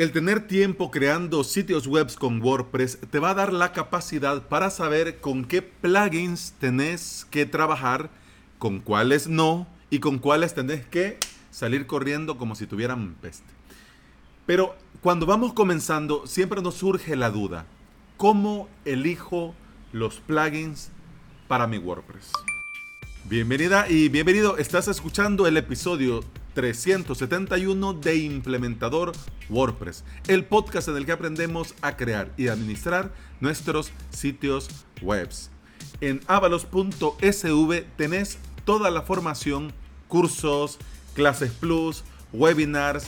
El tener tiempo creando sitios web con WordPress te va a dar la capacidad para saber con qué plugins tenés que trabajar, con cuáles no y con cuáles tenés que salir corriendo como si tuvieran peste. Pero cuando vamos comenzando siempre nos surge la duda, ¿cómo elijo los plugins para mi WordPress? Bienvenida y bienvenido, estás escuchando el episodio 371 de Implementador WordPress, el podcast en el que aprendemos a crear y administrar nuestros sitios webs. En avalos.sv tenés toda la formación, cursos, clases plus, webinars,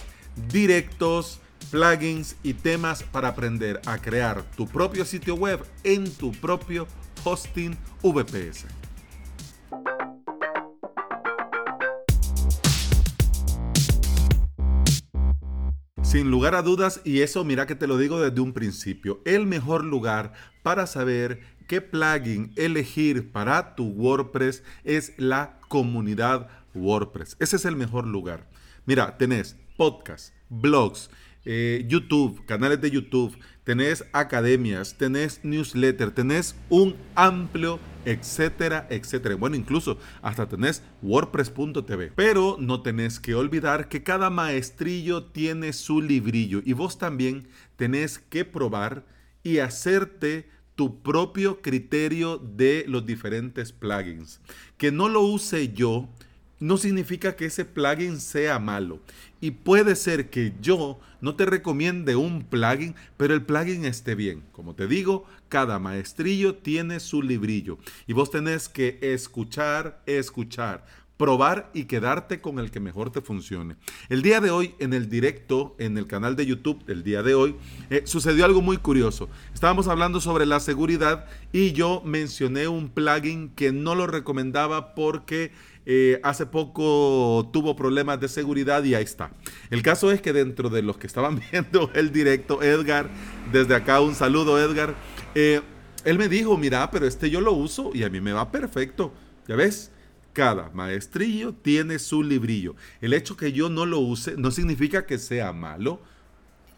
directos, plugins y temas para aprender a crear tu propio sitio web en tu propio hosting VPS. Sin lugar a dudas, y eso mira que te lo digo desde un principio, el mejor lugar para saber qué plugin elegir para tu WordPress es la comunidad WordPress. Ese es el mejor lugar. Mira, tenés podcast, blogs, eh, YouTube, canales de YouTube, tenés academias, tenés newsletter, tenés un amplio, etcétera, etcétera. Bueno, incluso hasta tenés WordPress.tv. Pero no tenés que olvidar que cada maestrillo tiene su librillo y vos también tenés que probar y hacerte tu propio criterio de los diferentes plugins. Que no lo use yo no significa que ese plugin sea malo. Y puede ser que yo no te recomiende un plugin, pero el plugin esté bien. Como te digo, cada maestrillo tiene su librillo. Y vos tenés que escuchar, escuchar, probar y quedarte con el que mejor te funcione. El día de hoy, en el directo, en el canal de YouTube, el día de hoy, eh, sucedió algo muy curioso. Estábamos hablando sobre la seguridad y yo mencioné un plugin que no lo recomendaba porque eh, hace poco tuvo problemas de seguridad y ahí está. El caso es que dentro de los que estaban viendo el directo, Edgar, desde acá un saludo Edgar, eh, él me dijo, mira, pero este yo lo uso y a mí me va perfecto. ¿Ya ves? Cada maestrillo tiene su librillo. El hecho que yo no lo use no significa que sea malo.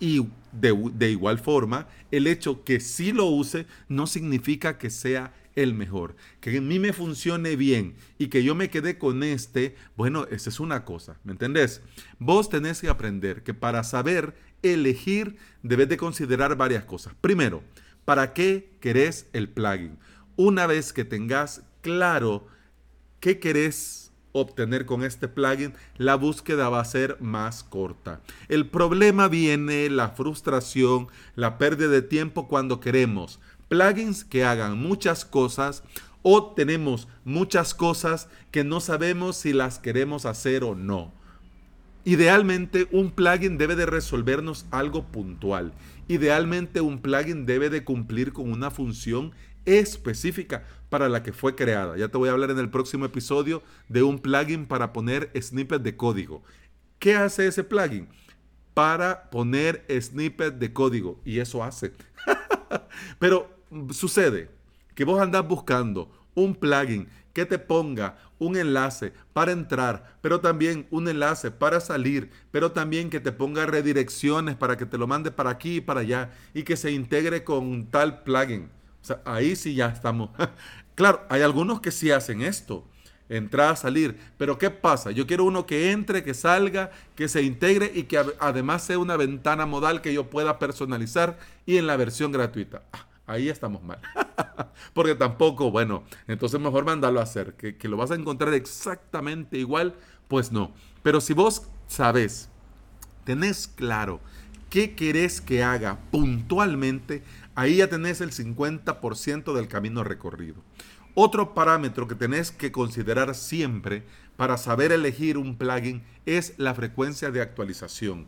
Y de, de igual forma, el hecho que sí lo use no significa que sea el mejor. Que en mí me funcione bien y que yo me quede con este, bueno, esa es una cosa, ¿me entendés? Vos tenés que aprender que para saber elegir debes de considerar varias cosas. Primero, ¿para qué querés el plugin? Una vez que tengas claro qué querés obtener con este plugin, la búsqueda va a ser más corta. El problema viene, la frustración, la pérdida de tiempo cuando queremos plugins que hagan muchas cosas o tenemos muchas cosas que no sabemos si las queremos hacer o no. Idealmente un plugin debe de resolvernos algo puntual. Idealmente un plugin debe de cumplir con una función específica para la que fue creada. Ya te voy a hablar en el próximo episodio de un plugin para poner snippets de código. ¿Qué hace ese plugin? Para poner snippets de código. Y eso hace. Pero sucede que vos andás buscando un plugin que te ponga un enlace para entrar, pero también un enlace para salir, pero también que te ponga redirecciones para que te lo mande para aquí y para allá y que se integre con tal plugin. O sea, ahí sí ya estamos. claro, hay algunos que sí hacen esto, entrar, salir, pero ¿qué pasa? Yo quiero uno que entre, que salga, que se integre y que además sea una ventana modal que yo pueda personalizar y en la versión gratuita. Ah, ahí estamos mal. Porque tampoco, bueno, entonces mejor mandarlo a hacer, que, que, lo vas a encontrar exactamente igual, pues no. Pero si vos sabes, tenés claro qué querés que haga puntualmente, ahí ya tenés el 50% del camino recorrido. Otro parámetro que tenés que considerar siempre para saber elegir un plugin es la frecuencia de actualización.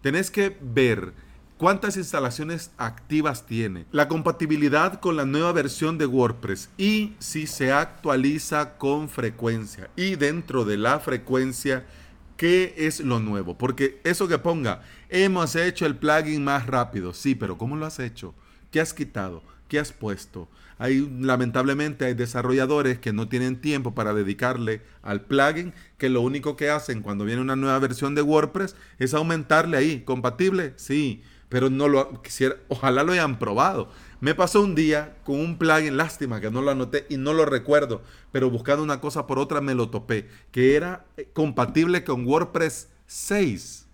Tenés que ver cuántas instalaciones activas tiene, la compatibilidad con la nueva versión de WordPress y si se actualiza con frecuencia. Y dentro de la frecuencia, ¿qué es lo nuevo? Porque eso que ponga, hemos hecho el plugin más rápido, sí, pero ¿cómo lo has hecho? ¿Qué has quitado? ¿Qué has puesto? Hay, lamentablemente, hay desarrolladores que no tienen tiempo para dedicarle al plugin, que lo único que hacen cuando viene una nueva versión de WordPress es aumentarle ahí. ¿Compatible? Sí, pero no lo quisiera, ojalá lo hayan probado. Me pasó un día con un plugin, lástima que no lo anoté y no lo recuerdo, pero buscando una cosa por otra me lo topé, que era eh, compatible con WordPress 6.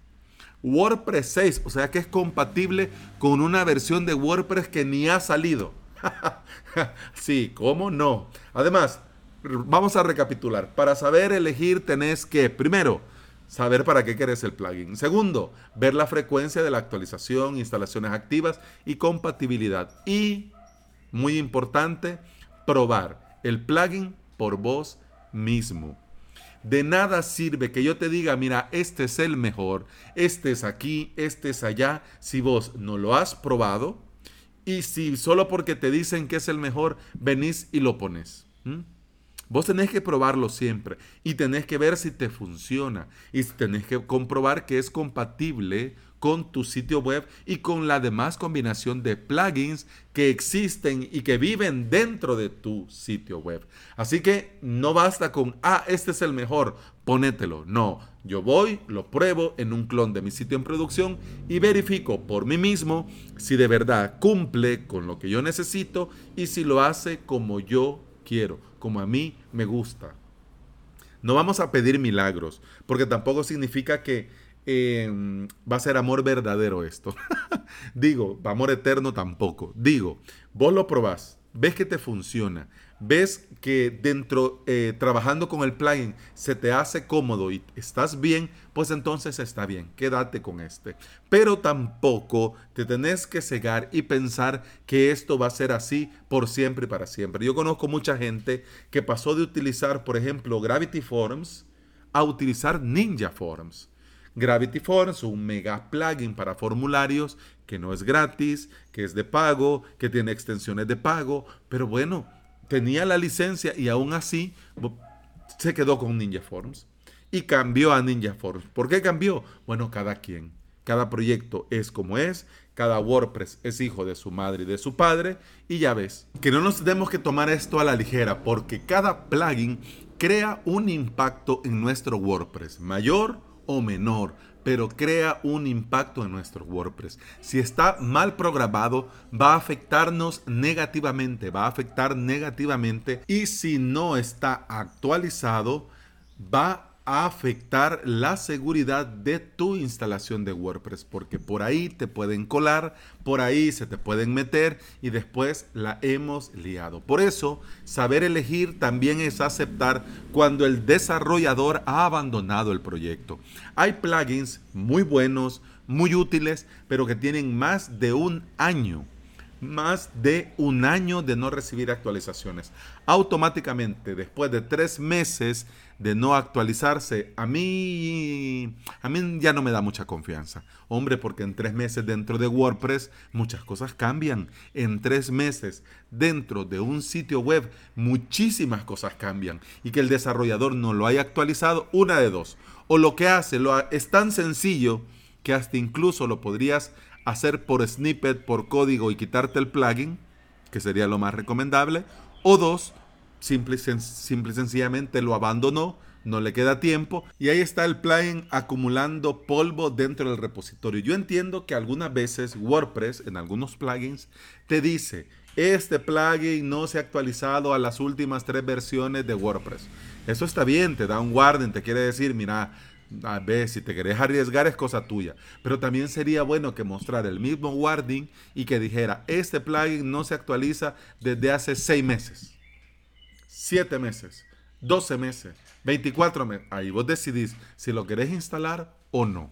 WordPress 6, o sea que es compatible con una versión de WordPress que ni ha salido. sí, ¿cómo no? Además, vamos a recapitular. Para saber elegir tenés que, primero, saber para qué querés el plugin. Segundo, ver la frecuencia de la actualización, instalaciones activas y compatibilidad. Y, muy importante, probar el plugin por vos mismo. De nada sirve que yo te diga, mira, este es el mejor, este es aquí, este es allá, si vos no lo has probado y si solo porque te dicen que es el mejor, venís y lo pones. Vos tenés que probarlo siempre y tenés que ver si te funciona y tenés que comprobar que es compatible con tu sitio web y con la demás combinación de plugins que existen y que viven dentro de tu sitio web. Así que no basta con, ah, este es el mejor, ponételo. No, yo voy, lo pruebo en un clon de mi sitio en producción y verifico por mí mismo si de verdad cumple con lo que yo necesito y si lo hace como yo quiero, como a mí me gusta. No vamos a pedir milagros, porque tampoco significa que em, va a ser amor verdadero esto. Digo, amor eterno tampoco. Digo, vos lo probás, ves que te funciona, ves que dentro, eh, trabajando con el plugin, se te hace cómodo y estás bien, pues entonces está bien, quédate con este. Pero tampoco te tenés que cegar y pensar que esto va a ser así por siempre y para siempre. Yo conozco mucha gente que pasó de utilizar, por ejemplo, Gravity Forms a utilizar Ninja Forms. Gravity Forms, un mega plugin para formularios que no es gratis, que es de pago, que tiene extensiones de pago, pero bueno, tenía la licencia y aún así se quedó con Ninja Forms y cambió a Ninja Forms. ¿Por qué cambió? Bueno, cada quien. Cada proyecto es como es, cada WordPress es hijo de su madre y de su padre, y ya ves, que no nos tenemos que tomar esto a la ligera, porque cada plugin crea un impacto en nuestro WordPress, mayor o menor, pero crea un impacto en nuestro WordPress. Si está mal programado, va a afectarnos negativamente, va a afectar negativamente y si no está actualizado, va a afectar la seguridad de tu instalación de WordPress, porque por ahí te pueden colar, por ahí se te pueden meter y después la hemos liado. Por eso, saber elegir también es aceptar cuando el desarrollador ha abandonado el proyecto. Hay plugins muy buenos, muy útiles, pero que tienen más de un año más de un año de no recibir actualizaciones. Automáticamente, después de tres meses de no actualizarse, a mí, a mí ya no me da mucha confianza. Hombre, porque en tres meses dentro de WordPress muchas cosas cambian. En tres meses dentro de un sitio web muchísimas cosas cambian. Y que el desarrollador no lo haya actualizado, una de dos. O lo que hace lo, es tan sencillo que hasta incluso lo podrías hacer por snippet, por código y quitarte el plugin, que sería lo más recomendable. O dos, simple, simple y sencillamente lo abandonó, no le queda tiempo y ahí está el plugin acumulando polvo dentro del repositorio. Yo entiendo que algunas veces WordPress en algunos plugins te dice, este plugin no se ha actualizado a las últimas tres versiones de WordPress. Eso está bien, te da un warning, te quiere decir, mira, a ver, si te querés arriesgar es cosa tuya. Pero también sería bueno que mostrara el mismo warning y que dijera, este plugin no se actualiza desde hace seis meses. 7 meses, 12 meses, 24 meses. Ahí vos decidís si lo querés instalar o no.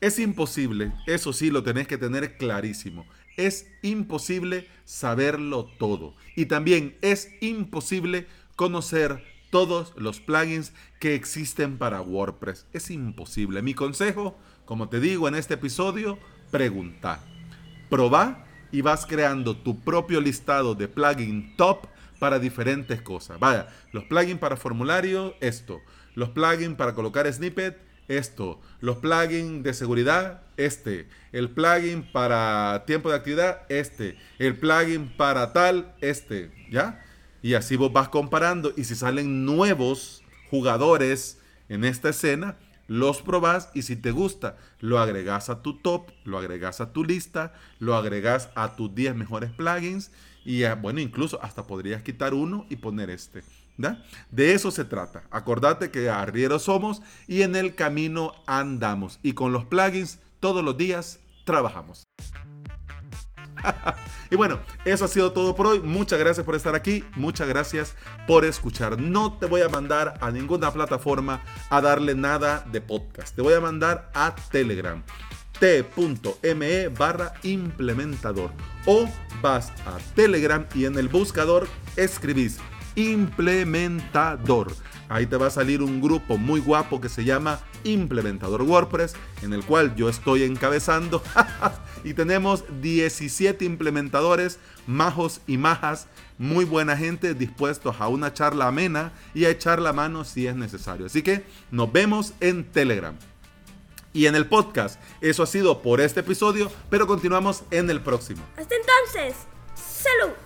Es imposible, eso sí lo tenés que tener clarísimo. Es imposible saberlo todo. Y también es imposible conocer todos los plugins que existen para WordPress. Es imposible. Mi consejo, como te digo en este episodio, pregunta. Proba y vas creando tu propio listado de plugin top para diferentes cosas. Vaya, los plugins para formulario, esto. Los plugins para colocar snippet, esto. Los plugins de seguridad, este. El plugin para tiempo de actividad, este. El plugin para tal, este. ¿Ya? Y así vos vas comparando. Y si salen nuevos jugadores en esta escena, los probás y si te gusta, lo agregas a tu top, lo agregas a tu lista, lo agregas a tus 10 mejores plugins y bueno, incluso hasta podrías quitar uno y poner este. De eso se trata. Acordate que arrieros somos y en el camino andamos. Y con los plugins todos los días trabajamos. y bueno, eso ha sido todo por hoy. Muchas gracias por estar aquí. Muchas gracias por escuchar. No te voy a mandar a ninguna plataforma a darle nada de podcast. Te voy a mandar a Telegram t.me barra implementador o vas a Telegram y en el buscador escribís implementador. Ahí te va a salir un grupo muy guapo que se llama Implementador WordPress, en el cual yo estoy encabezando. y tenemos 17 implementadores, majos y majas, muy buena gente, dispuestos a una charla amena y a echar la mano si es necesario. Así que nos vemos en Telegram. Y en el podcast, eso ha sido por este episodio, pero continuamos en el próximo. Hasta entonces, salud.